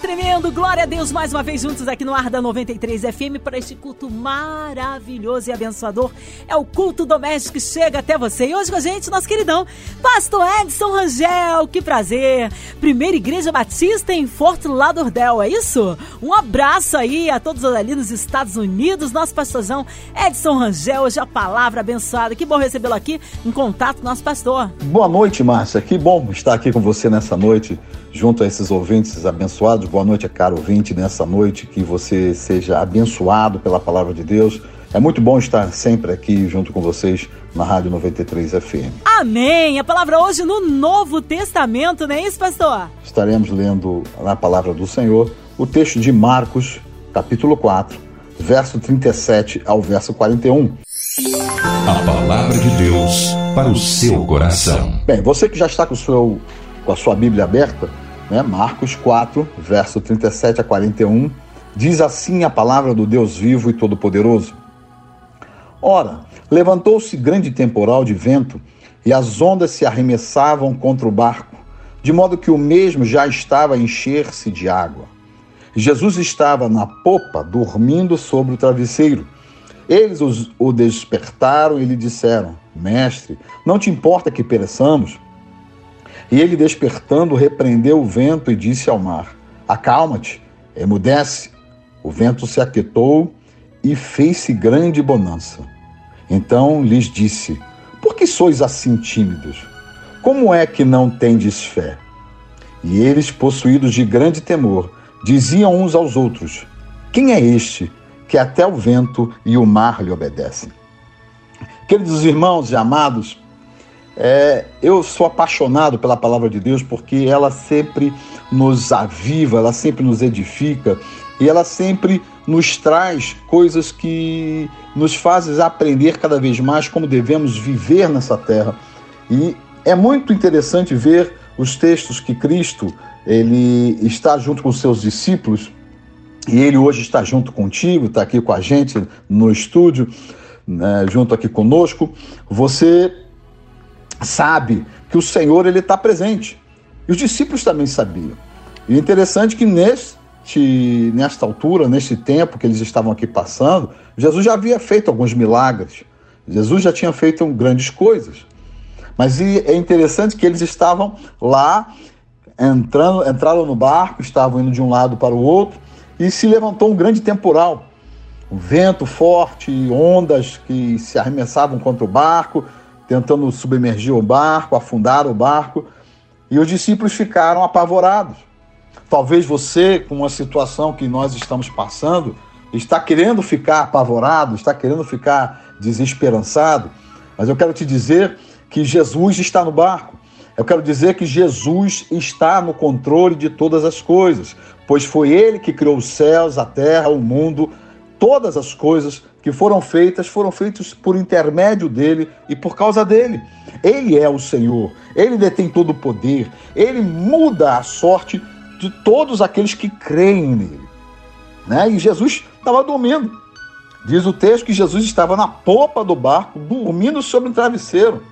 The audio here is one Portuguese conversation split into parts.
Tremendo, glória a Deus mais uma vez juntos aqui no Ar da 93 FM para este culto maravilhoso e abençoador. É o culto doméstico que chega até você. E hoje com a gente, nosso queridão, Pastor Edson Rangel, que prazer. Primeira Igreja Batista em Fort Lauderdale, é isso? Um abraço aí a todos ali nos Estados Unidos, nosso pastorzão Edson Rangel, hoje a palavra abençoada. Que bom recebê-lo aqui em contato, nosso pastor. Boa noite, Márcia, que bom estar aqui com você nessa noite junto a esses ouvintes abençoados. Boa noite, caro ouvinte, nessa noite, que você seja abençoado pela palavra de Deus. É muito bom estar sempre aqui junto com vocês na Rádio 93 FM. Amém! A palavra hoje no Novo Testamento, não é isso, pastor? Estaremos lendo na palavra do Senhor o texto de Marcos, capítulo 4, verso 37 ao verso 41. A palavra de Deus para o seu coração. Bem, você que já está com o seu com a sua Bíblia aberta, né? Marcos 4, verso 37 a 41, diz assim a palavra do Deus vivo e todo-poderoso. Ora, levantou-se grande temporal de vento, e as ondas se arremessavam contra o barco, de modo que o mesmo já estava a encher-se de água. Jesus estava na popa, dormindo sobre o travesseiro. Eles o despertaram e lhe disseram: Mestre, não te importa que pereçamos? E ele, despertando, repreendeu o vento e disse ao mar: Acalma-te, emudece. O vento se aquietou e fez-se grande bonança. Então lhes disse: Por que sois assim tímidos? Como é que não tendes fé? E eles, possuídos de grande temor, diziam uns aos outros: Quem é este que até o vento e o mar lhe obedecem? Queridos irmãos e amados, é, eu sou apaixonado pela palavra de Deus porque ela sempre nos aviva, ela sempre nos edifica e ela sempre nos traz coisas que nos fazem aprender cada vez mais como devemos viver nessa terra. E é muito interessante ver os textos que Cristo ele está junto com seus discípulos e ele hoje está junto contigo, está aqui com a gente no estúdio, né, junto aqui conosco. Você sabe que o Senhor ele está presente. E os discípulos também sabiam. E é interessante que neste, nesta altura, neste tempo que eles estavam aqui passando, Jesus já havia feito alguns milagres. Jesus já tinha feito grandes coisas. Mas é interessante que eles estavam lá, entrando, entraram no barco, estavam indo de um lado para o outro, e se levantou um grande temporal. Um vento forte, ondas que se arremessavam contra o barco, tentando submergir o barco, afundar o barco, e os discípulos ficaram apavorados. Talvez você, com uma situação que nós estamos passando, está querendo ficar apavorado, está querendo ficar desesperançado, mas eu quero te dizer que Jesus está no barco. Eu quero dizer que Jesus está no controle de todas as coisas, pois foi Ele que criou os céus, a terra, o mundo, todas as coisas que foram feitas foram feitas por intermédio dele e por causa dele. Ele é o Senhor, ele detém todo o poder, ele muda a sorte de todos aqueles que creem nele. Né? E Jesus estava dormindo. Diz o texto que Jesus estava na popa do barco, dormindo sobre um travesseiro.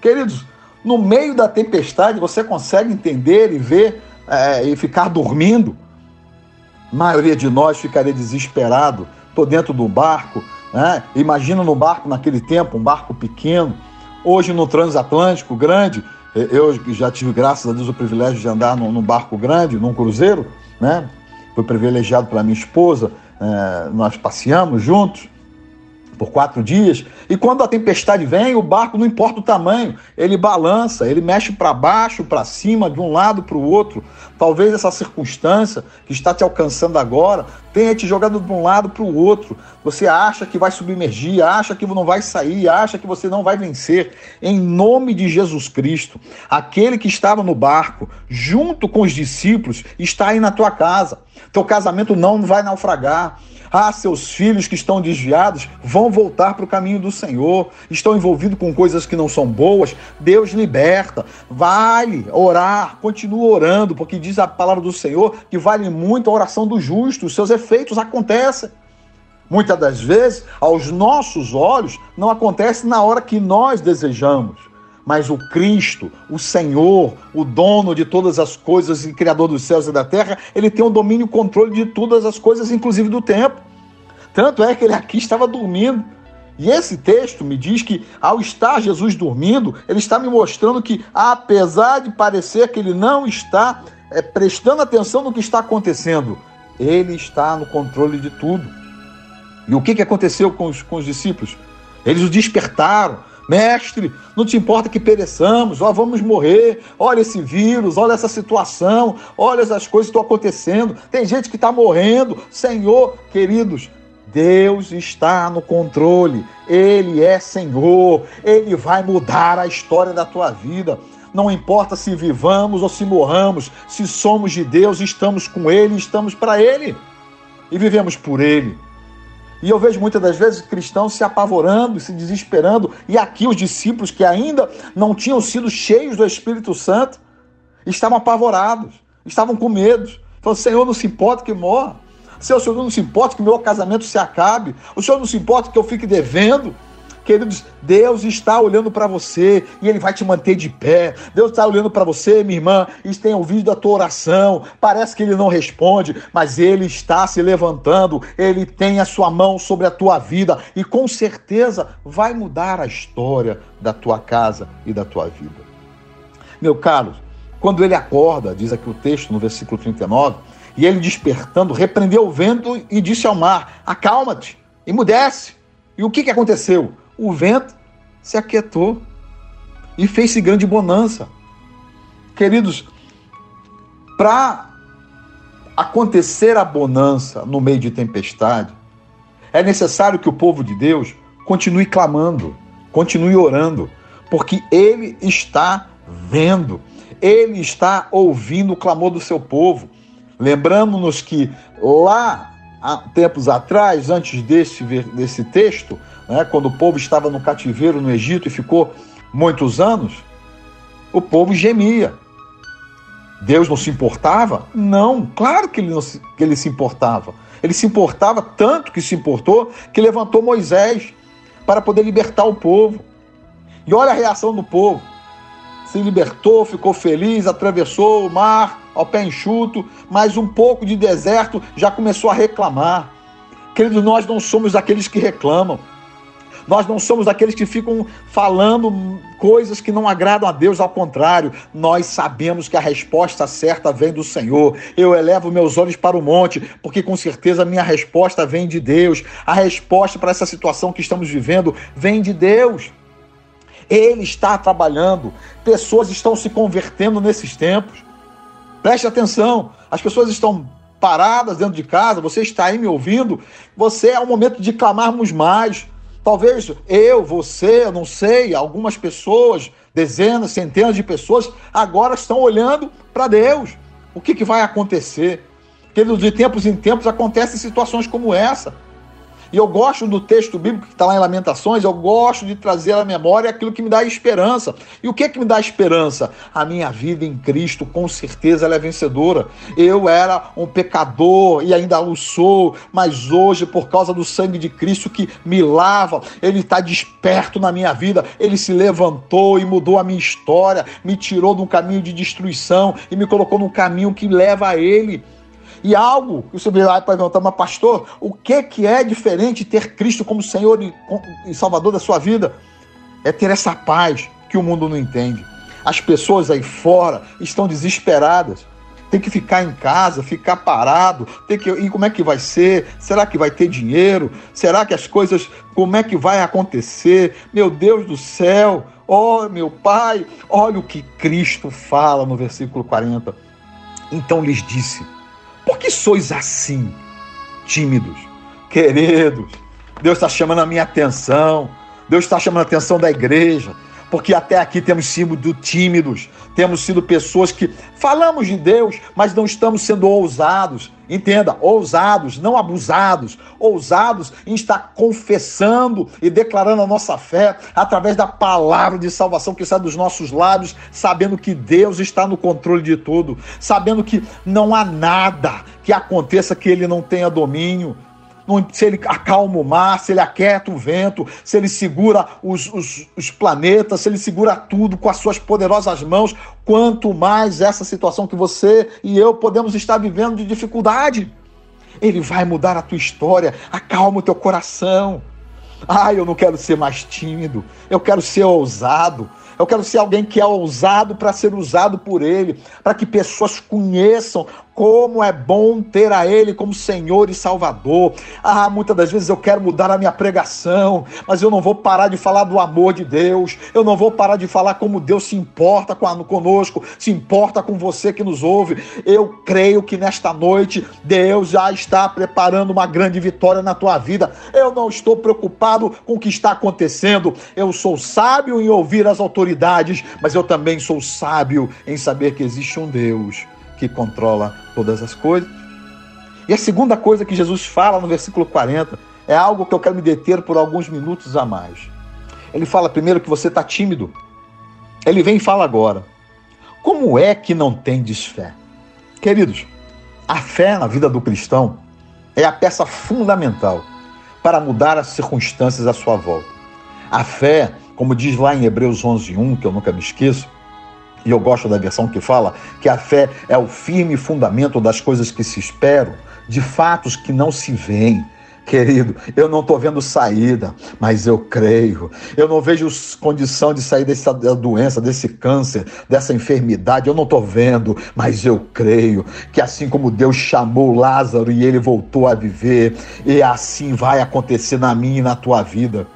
Queridos, no meio da tempestade, você consegue entender e ver é, e ficar dormindo? A maioria de nós ficaria desesperado estou dentro do barco, né? imagina no barco naquele tempo, um barco pequeno, hoje no transatlântico grande, eu já tive, graças a Deus, o privilégio de andar num, num barco grande, num cruzeiro, né? Fui privilegiado pela minha esposa, é, nós passeamos juntos por quatro dias. E quando a tempestade vem, o barco, não importa o tamanho, ele balança, ele mexe para baixo, para cima, de um lado para o outro. Talvez essa circunstância que está te alcançando agora tenha te jogado de um lado para o outro. Você acha que vai submergir, acha que não vai sair, acha que você não vai vencer. Em nome de Jesus Cristo, aquele que estava no barco, junto com os discípulos, está aí na tua casa. Teu casamento não vai naufragar Ah, seus filhos que estão desviados vão voltar para o caminho do Senhor, estão envolvidos com coisas que não são boas. Deus liberta. Vale orar, continua orando, porque diz a palavra do Senhor que vale muito a oração do justo, os seus efeitos acontecem. Muitas das vezes, aos nossos olhos, não acontece na hora que nós desejamos. Mas o Cristo, o Senhor, o dono de todas as coisas e criador dos céus e da terra, ele tem o domínio e controle de todas as coisas, inclusive do tempo. Tanto é que ele aqui estava dormindo. E esse texto me diz que, ao estar Jesus dormindo, ele está me mostrando que, apesar de parecer que ele não está é, prestando atenção no que está acontecendo, ele está no controle de tudo. E o que, que aconteceu com os, com os discípulos? Eles o despertaram. Mestre, não te importa que pereçamos, ó, vamos morrer. Olha esse vírus, olha essa situação, olha essas coisas que estão acontecendo. Tem gente que está morrendo. Senhor, queridos, Deus está no controle. Ele é Senhor. Ele vai mudar a história da tua vida. Não importa se vivamos ou se morramos, se somos de Deus, estamos com Ele, estamos para Ele e vivemos por Ele. E eu vejo muitas das vezes cristãos se apavorando, se desesperando, e aqui os discípulos que ainda não tinham sido cheios do Espírito Santo estavam apavorados, estavam com medo. Falando, Senhor, não se importa que morra. Senhor, o Senhor não se importa que meu casamento se acabe. O Senhor não se importa que eu fique devendo. Queridos, Deus está olhando para você e Ele vai te manter de pé. Deus está olhando para você, minha irmã, e tem ouvido a tua oração. Parece que Ele não responde, mas Ele está se levantando. Ele tem a sua mão sobre a tua vida e com certeza vai mudar a história da tua casa e da tua vida. Meu caro, quando ele acorda, diz aqui o texto no versículo 39, e ele despertando, repreendeu o vento e disse ao mar: Acalma-te, emudece. E o que, que aconteceu? O vento se aquietou e fez-se grande bonança. Queridos, para acontecer a bonança no meio de tempestade, é necessário que o povo de Deus continue clamando, continue orando, porque ele está vendo, ele está ouvindo o clamor do seu povo. Lembramos-nos que lá há tempos atrás, antes desse, desse texto, né, quando o povo estava no cativeiro no Egito e ficou muitos anos, o povo gemia. Deus não se importava? Não, claro que ele, não se, que ele se importava. Ele se importava tanto que se importou que levantou Moisés para poder libertar o povo. E olha a reação do povo. Se libertou, ficou feliz, atravessou o mar ao pé enxuto, mas um pouco de deserto já começou a reclamar. Queridos, nós não somos aqueles que reclamam. Nós não somos aqueles que ficam falando coisas que não agradam a Deus, ao contrário, nós sabemos que a resposta certa vem do Senhor. Eu elevo meus olhos para o monte, porque com certeza a minha resposta vem de Deus. A resposta para essa situação que estamos vivendo vem de Deus. Ele está trabalhando, pessoas estão se convertendo nesses tempos. Preste atenção, as pessoas estão paradas dentro de casa, você está aí me ouvindo, você é o momento de clamarmos mais. Talvez eu, você, eu não sei, algumas pessoas, dezenas, centenas de pessoas, agora estão olhando para Deus. O que, que vai acontecer? Porque de tempos em tempos acontecem situações como essa. E eu gosto do texto bíblico que está lá em Lamentações, eu gosto de trazer à memória aquilo que me dá esperança. E o que é que me dá esperança? A minha vida em Cristo, com certeza, ela é vencedora. Eu era um pecador e ainda o sou, mas hoje, por causa do sangue de Cristo que me lava, Ele está desperto na minha vida, Ele se levantou e mudou a minha história, me tirou de um caminho de destruição e me colocou num caminho que leva a Ele. E algo que você vai perguntar, mas pastor, o que, que é diferente ter Cristo como Senhor e Salvador da sua vida? É ter essa paz que o mundo não entende. As pessoas aí fora estão desesperadas. Tem que ficar em casa, ficar parado. Tem que e como é que vai ser? Será que vai ter dinheiro? Será que as coisas como é que vai acontecer? Meu Deus do céu! Oh, meu Pai, olha o que Cristo fala no versículo 40. Então lhes disse: por que sois assim, tímidos, queridos? Deus está chamando a minha atenção. Deus está chamando a atenção da igreja. Porque até aqui temos sido tímidos, temos sido pessoas que falamos de Deus, mas não estamos sendo ousados. Entenda, ousados, não abusados, ousados em estar confessando e declarando a nossa fé através da palavra de salvação que sai dos nossos lábios, sabendo que Deus está no controle de tudo, sabendo que não há nada que aconteça que ele não tenha domínio se ele acalma o mar, se ele aquieta o vento, se ele segura os, os, os, planetas, se ele segura tudo com as suas poderosas mãos, quanto mais essa situação que você e eu podemos estar vivendo de dificuldade. Ele vai mudar a tua história, acalma o teu coração. Ah, eu não quero ser mais tímido, eu quero ser ousado, eu quero ser alguém que é ousado para ser usado por Ele, para que pessoas conheçam como é bom ter a Ele como Senhor e Salvador. Ah, muitas das vezes eu quero mudar a minha pregação, mas eu não vou parar de falar do amor de Deus, eu não vou parar de falar como Deus se importa conosco, se importa com você que nos ouve. Eu creio que nesta noite Deus já está preparando uma grande vitória na tua vida. Eu não estou preocupado com o que está acontecendo, eu sou sábio em ouvir as autoridades, mas eu também sou sábio em saber que existe um Deus que controla todas as coisas. E a segunda coisa que Jesus fala no versículo 40 é algo que eu quero me deter por alguns minutos a mais. Ele fala primeiro que você está tímido. Ele vem e fala agora. Como é que não tendes fé? Queridos, a fé na vida do cristão é a peça fundamental para mudar as circunstâncias à sua volta. A fé, como diz lá em Hebreus 11:1, que eu nunca me esqueço, e eu gosto da versão que fala que a fé é o firme fundamento das coisas que se esperam, de fatos que não se veem. Querido, eu não estou vendo saída, mas eu creio. Eu não vejo condição de sair dessa doença, desse câncer, dessa enfermidade. Eu não estou vendo, mas eu creio que assim como Deus chamou Lázaro e ele voltou a viver, e assim vai acontecer na minha e na tua vida.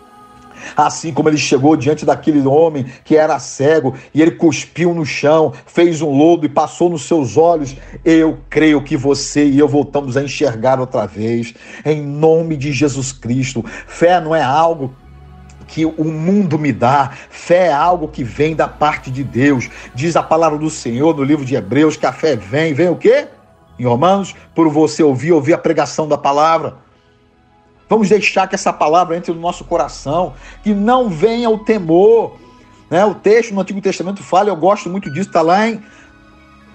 Assim como ele chegou diante daquele homem que era cego e ele cuspiu no chão, fez um lodo e passou nos seus olhos, eu creio que você e eu voltamos a enxergar outra vez, em nome de Jesus Cristo. Fé não é algo que o mundo me dá. Fé é algo que vem da parte de Deus. Diz a palavra do Senhor no livro de Hebreus que a fé vem. Vem o quê? Em Romanos, por você ouvir, ouvir a pregação da palavra. Vamos deixar que essa palavra entre no nosso coração, que não venha o temor. Né? O texto no Antigo Testamento fala, eu gosto muito disso, está lá em,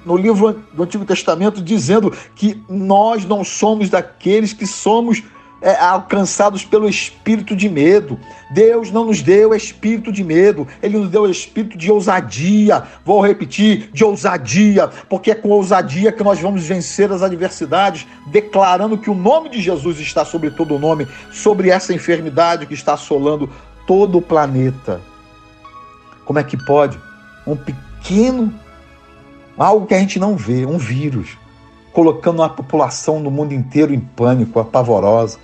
no livro do Antigo Testamento, dizendo que nós não somos daqueles que somos é, alcançados pelo espírito de medo. Deus não nos deu espírito de medo, Ele nos deu espírito de ousadia. Vou repetir, de ousadia, porque é com ousadia que nós vamos vencer as adversidades, declarando que o nome de Jesus está sobre todo o nome, sobre essa enfermidade que está assolando todo o planeta. Como é que pode um pequeno, algo que a gente não vê, um vírus, colocando a população no mundo inteiro em pânico, apavorosa.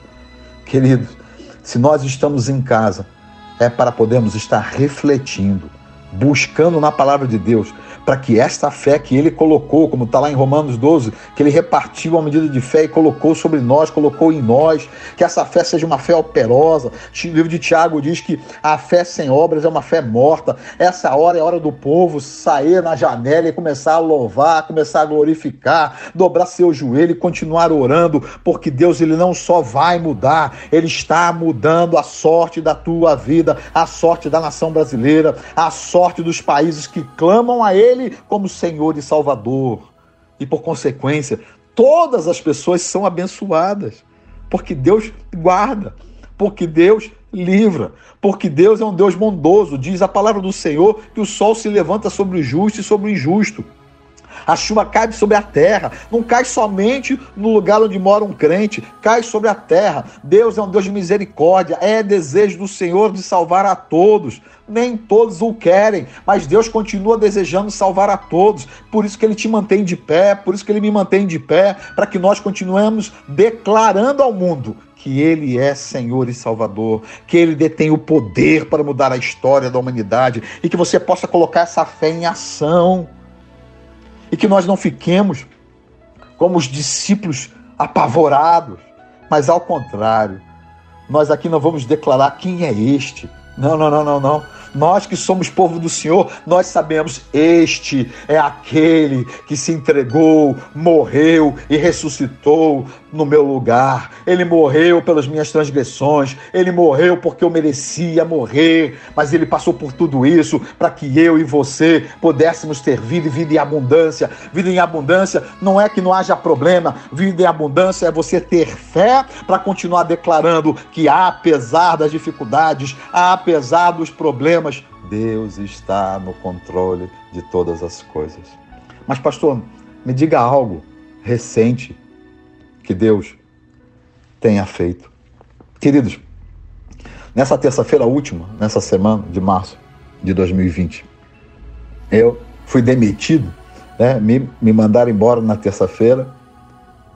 Queridos, se nós estamos em casa, é para podermos estar refletindo, buscando na palavra de Deus, para que esta fé que ele colocou, como está lá em Romanos 12, que ele repartiu a medida de fé e colocou sobre nós, colocou em nós, que essa fé seja uma fé operosa. O livro de Tiago diz que a fé sem obras é uma fé morta. Essa hora é a hora do povo sair na janela e começar a louvar, começar a glorificar, dobrar seu joelho e continuar orando, porque Deus ele não só vai mudar, ele está mudando a sorte da tua vida, a sorte da nação brasileira, a sorte dos países que clamam a ele como Senhor e Salvador. E por consequência, todas as pessoas são abençoadas, porque Deus guarda, porque Deus livra, porque Deus é um Deus bondoso. Diz a palavra do Senhor que o sol se levanta sobre o justo e sobre o injusto. A chuva cai sobre a terra, não cai somente no lugar onde mora um crente, cai sobre a terra. Deus é um Deus de misericórdia, é desejo do Senhor de salvar a todos. Nem todos o querem, mas Deus continua desejando salvar a todos. Por isso que ele te mantém de pé, por isso que ele me mantém de pé, para que nós continuemos declarando ao mundo que Ele é Senhor e Salvador, que Ele detém o poder para mudar a história da humanidade e que você possa colocar essa fé em ação e que nós não fiquemos como os discípulos apavorados, mas ao contrário, nós aqui não vamos declarar quem é este. Não, não, não, não, não. Nós que somos povo do Senhor, nós sabemos, este é aquele que se entregou, morreu e ressuscitou no meu lugar. Ele morreu pelas minhas transgressões, ele morreu porque eu merecia morrer, mas ele passou por tudo isso para que eu e você pudéssemos ter vida e vida em abundância. Vida em abundância não é que não haja problema, vida em abundância é você ter fé para continuar declarando que apesar das dificuldades, apesar dos problemas, Deus está no controle de todas as coisas. Mas pastor, me diga algo recente que Deus tenha feito. Queridos, nessa terça-feira última, nessa semana de março de 2020, eu fui demitido, né? me, me mandaram embora na terça-feira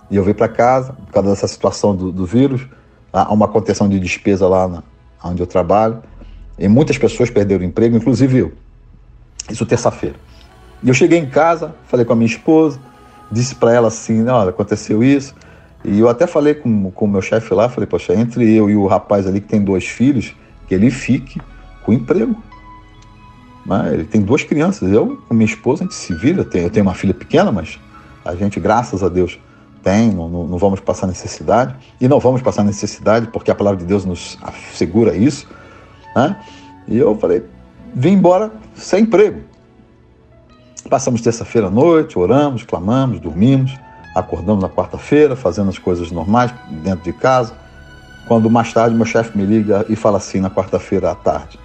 e eu vim para casa por causa dessa situação do, do vírus. Há uma contenção de despesa lá na, onde eu trabalho e muitas pessoas perderam emprego, inclusive eu. Isso terça-feira. E eu cheguei em casa, falei com a minha esposa, disse para ela assim: olha, aconteceu isso. E eu até falei com o meu chefe lá, falei, poxa, entre eu e o rapaz ali que tem dois filhos, que ele fique com emprego. Mas ele tem duas crianças, eu com minha esposa, a gente se vira, eu tenho, eu tenho uma filha pequena, mas a gente, graças a Deus, tem, não, não, não vamos passar necessidade, e não vamos passar necessidade, porque a palavra de Deus nos assegura isso, né? E eu falei, vim embora sem emprego. Passamos terça-feira à noite, oramos, clamamos, dormimos, acordamos na quarta-feira, fazendo as coisas normais dentro de casa. Quando mais tarde meu chefe me liga e fala assim, na quarta-feira à tarde: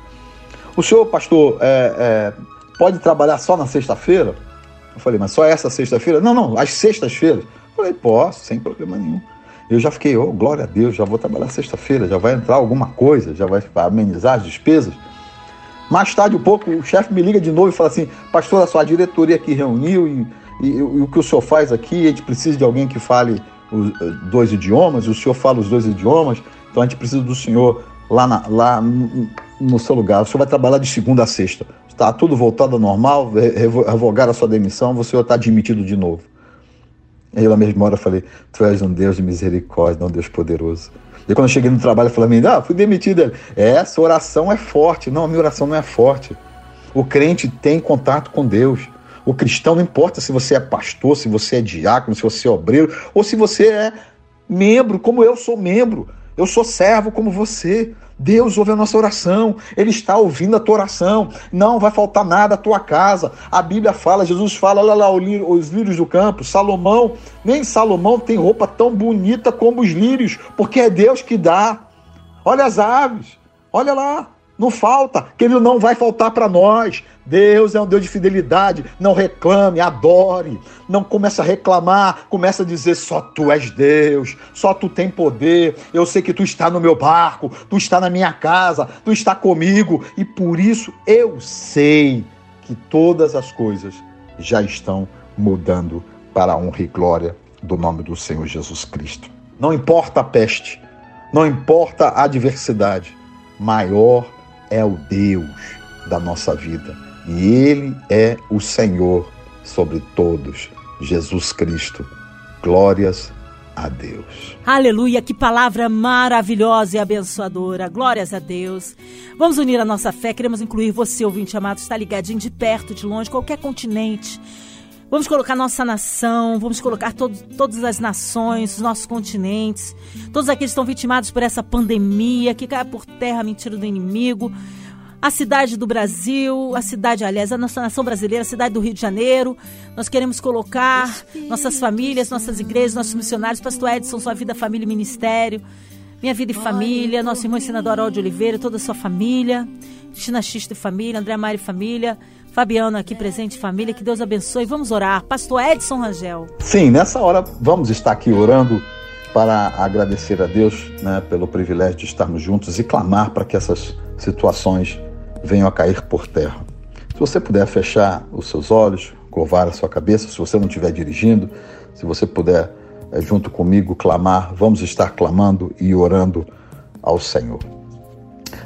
O senhor, pastor, é, é, pode trabalhar só na sexta-feira? Eu falei, mas só essa sexta-feira? Não, não, às sextas-feiras. Falei, posso, sem problema nenhum. Eu já fiquei, oh, glória a Deus, já vou trabalhar sexta-feira, já vai entrar alguma coisa, já vai amenizar as despesas. Mais tarde, um pouco, o chefe me liga de novo e fala assim: Pastor, a sua diretoria aqui reuniu e e, e, o que o senhor faz aqui, a gente precisa de alguém que fale os eh, dois idiomas, o senhor fala os dois idiomas, então a gente precisa do senhor lá, na, lá no seu lugar. O senhor vai trabalhar de segunda a sexta. Está tudo voltado ao normal, revogar a sua demissão, senhor está admitido de novo. E na mesma hora, falei: Tu és um Deus de misericórdia, um Deus poderoso. E quando eu cheguei no trabalho, eu falei: Ah, fui demitido. Ele, essa oração é forte. Não, a minha oração não é forte. O crente tem contato com Deus. O cristão não importa se você é pastor, se você é diácono, se você é obreiro, ou se você é membro, como eu sou membro. Eu sou servo como você. Deus ouve a nossa oração, Ele está ouvindo a tua oração, não vai faltar nada à tua casa. A Bíblia fala, Jesus fala, olha lá os lírios do campo, Salomão, nem Salomão tem roupa tão bonita como os lírios, porque é Deus que dá. Olha as aves, olha lá, não falta, que ele não vai faltar para nós. Deus é um Deus de fidelidade. Não reclame, adore. Não comece a reclamar, comece a dizer só tu és Deus, só tu tem poder. Eu sei que tu está no meu barco, tu está na minha casa, tu está comigo e por isso eu sei que todas as coisas já estão mudando para a honra e glória do nome do Senhor Jesus Cristo. Não importa a peste, não importa a adversidade, maior é o Deus da nossa vida. E Ele é o Senhor sobre todos, Jesus Cristo. Glórias a Deus. Aleluia, que palavra maravilhosa e abençoadora. Glórias a Deus. Vamos unir a nossa fé, queremos incluir você, ouvinte amado, está ligadinho de perto, de longe, qualquer continente. Vamos colocar nossa nação, vamos colocar todo, todas as nações, os nossos continentes, todos aqueles que estão vitimados por essa pandemia, que cai por terra mentira do inimigo. A cidade do Brasil, a cidade, aliás, a nossa nação brasileira, a cidade do Rio de Janeiro. Nós queremos colocar nossas famílias, nossas igrejas, nossos missionários, Pastor Edson, sua vida, família e ministério. Minha Vida e Família, nosso irmão senador Harold Oliveira, toda a sua família, Cristina Xista e família, André Mari e família, Fabiano aqui presente, família, que Deus abençoe. Vamos orar. Pastor Edson Rangel. Sim, nessa hora vamos estar aqui orando para agradecer a Deus né, pelo privilégio de estarmos juntos e clamar para que essas situações venham a cair por terra. Se você puder fechar os seus olhos, curvar a sua cabeça, se você não estiver dirigindo, se você puder, é, junto comigo, clamar, vamos estar clamando e orando ao Senhor.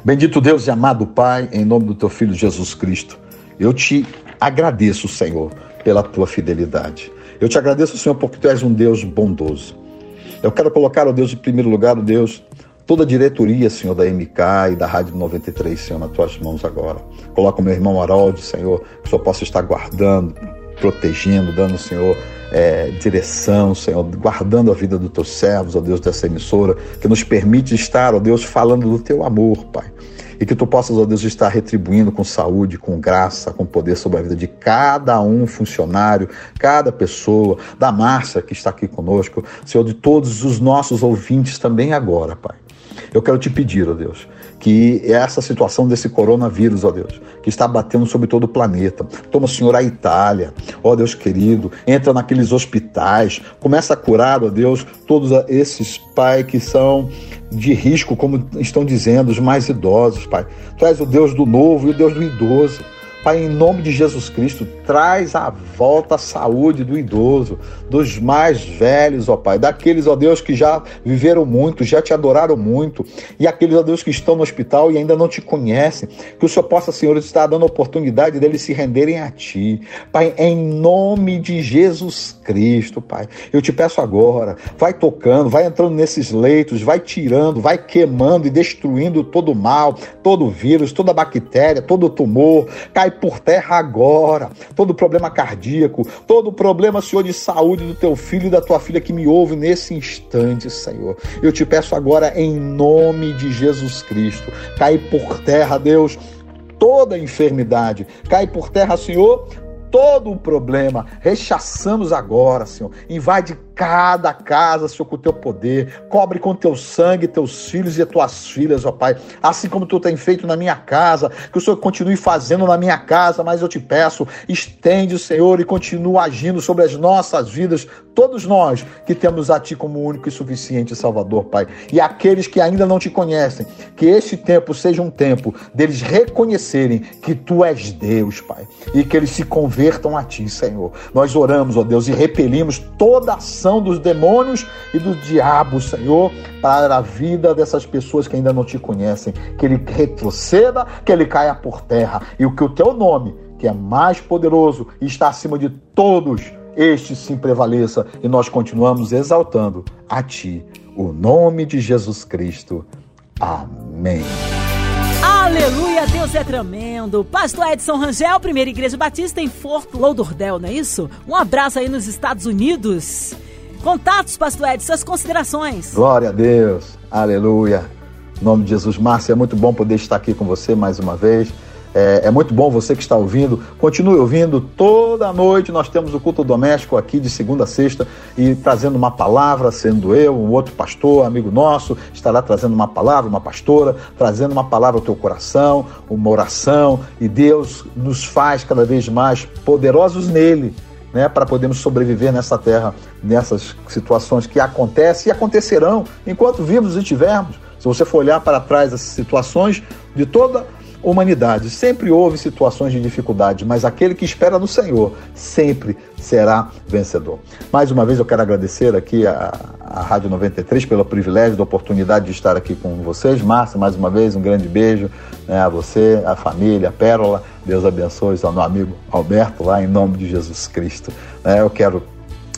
Bendito Deus e amado Pai, em nome do teu Filho Jesus Cristo. Eu te agradeço, Senhor, pela tua fidelidade. Eu te agradeço, Senhor, porque tu és um Deus bondoso. Eu quero colocar, ó Deus, em primeiro lugar, ó Deus, toda a diretoria, Senhor, da MK e da Rádio 93, Senhor, nas tuas mãos agora. Coloca o meu irmão Harold, Senhor, que Senhor possa estar guardando, protegendo, dando, Senhor, é, direção, Senhor, guardando a vida dos teus servos, ó Deus, dessa emissora, que nos permite estar, ó Deus, falando do teu amor, Pai. E que tu possas, ó Deus, estar retribuindo com saúde, com graça, com poder sobre a vida de cada um funcionário, cada pessoa, da Márcia que está aqui conosco, Senhor, de todos os nossos ouvintes também agora, Pai. Eu quero te pedir, ó Deus, que essa situação desse coronavírus, ó Deus, que está batendo sobre todo o planeta. Toma, Senhor, a Itália, ó Deus querido, entra naqueles hospitais, começa a curar, ó Deus, todos esses, Pai, que são de risco, como estão dizendo, os mais idosos, Pai. Traz o Deus do novo e o Deus do idoso. Pai, em nome de Jesus Cristo, traz a volta à saúde do idoso, dos mais velhos, ó Pai, daqueles, ó Deus, que já viveram muito, já te adoraram muito, e aqueles, ó Deus, que estão no hospital e ainda não te conhecem, que o Senhor possa, Senhor, estar dando a oportunidade deles se renderem a Ti. Pai, em nome de Jesus Cristo, Pai, eu te peço agora, vai tocando, vai entrando nesses leitos, vai tirando, vai queimando e destruindo todo o mal, todo o vírus, toda a bactéria, todo o tumor, cai por terra agora. Todo problema cardíaco, todo problema, Senhor, de saúde do teu filho e da tua filha que me ouve nesse instante, Senhor. Eu te peço agora, em nome de Jesus Cristo, cai por terra, Deus, toda enfermidade. Cai por terra, Senhor, todo o problema. Rechaçamos agora, Senhor. Invade cada casa, Senhor, com o teu poder. Cobre com teu sangue teus filhos e tuas filhas, ó Pai. Assim como tu tem feito na minha casa, que o Senhor continue fazendo na minha casa, mas eu te peço, estende, Senhor, e continua agindo sobre as nossas vidas, todos nós que temos a Ti como único e suficiente Salvador, Pai. E aqueles que ainda não te conhecem, que este tempo seja um tempo deles reconhecerem que Tu és Deus, Pai, e que eles se convertam a Ti, Senhor. Nós oramos, ó Deus, e repelimos toda ação dos demônios e do diabo, Senhor, para a vida dessas pessoas que ainda não te conhecem. Que ele retroceda, que ele caia por terra. E o que o teu nome, que é mais poderoso e está acima de todos, este sim prevaleça. E nós continuamos exaltando a ti, o nome de Jesus Cristo. Amém. Aleluia, Deus é tremendo. Pastor Edson Rangel, Primeira Igreja Batista em Fort Lauderdale, não é isso? Um abraço aí nos Estados Unidos. Contatos, pastor Ed, suas considerações. Glória a Deus, aleluia. Em nome de Jesus, Márcia, é muito bom poder estar aqui com você mais uma vez. É, é, muito bom você que está ouvindo. Continue ouvindo. Toda noite nós temos o culto doméstico aqui de segunda a sexta e trazendo uma palavra, sendo eu, um outro pastor, amigo nosso, estará trazendo uma palavra, uma pastora, trazendo uma palavra ao teu coração, uma oração. E Deus nos faz cada vez mais poderosos nele né, para podermos sobreviver nessa terra, nessas situações que acontecem e acontecerão enquanto vivos estivermos. Se você for olhar para trás as situações de toda humanidade. Sempre houve situações de dificuldade, mas aquele que espera no Senhor sempre será vencedor. Mais uma vez eu quero agradecer aqui a, a Rádio 93 pelo privilégio, da oportunidade de estar aqui com vocês. Márcia, mais uma vez, um grande beijo né, a você, a família, a Pérola. Deus abençoe ao meu amigo Alberto lá, em nome de Jesus Cristo. É, eu quero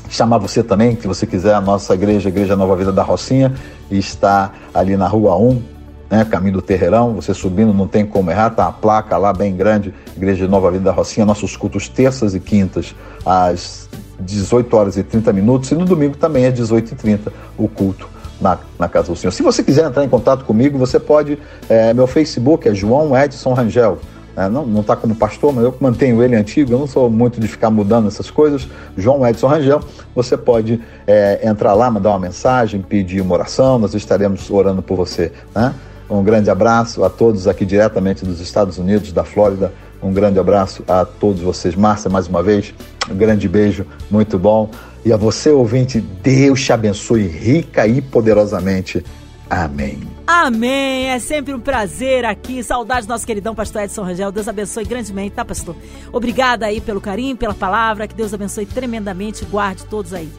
chamar você também, se você quiser, a nossa igreja, a Igreja Nova Vida da Rocinha, está ali na Rua 1, né, caminho do Terreirão, você subindo não tem como errar, tá a placa lá bem grande, Igreja de Nova Vida da Rocinha, nossos cultos terças e quintas às 18 horas e 30 minutos e no domingo também às 18 e 30 o culto na, na Casa do Senhor. Se você quiser entrar em contato comigo, você pode, é, meu Facebook é João Edson Rangel, é, não está como pastor, mas eu mantenho ele antigo, eu não sou muito de ficar mudando essas coisas. João Edson Rangel, você pode é, entrar lá, mandar uma mensagem, pedir uma oração, nós estaremos orando por você. Né? Um grande abraço a todos aqui diretamente dos Estados Unidos, da Flórida. Um grande abraço a todos vocês. Márcia, mais uma vez, um grande beijo, muito bom. E a você, ouvinte, Deus te abençoe rica e poderosamente. Amém. Amém. É sempre um prazer aqui. Saudades do nosso queridão pastor Edson Rangel. Deus abençoe grandemente, tá, pastor? Obrigada aí pelo carinho, pela palavra. Que Deus abençoe tremendamente. Guarde todos aí.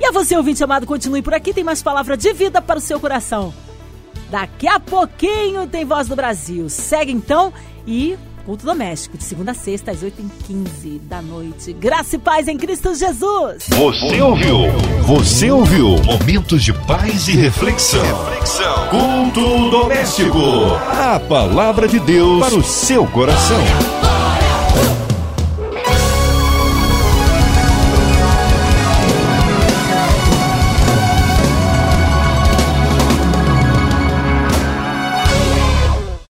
E a você, ouvinte amado, continue por aqui. Tem mais palavra de vida para o seu coração. Daqui a pouquinho tem Voz do Brasil. Segue então e Culto doméstico, de segunda a sexta, às 8h15 da noite. Graça e paz em Cristo Jesus. Você ouviu? Você ouviu? Momentos de paz e reflexão. reflexão. Culto doméstico. A palavra de Deus para o seu coração.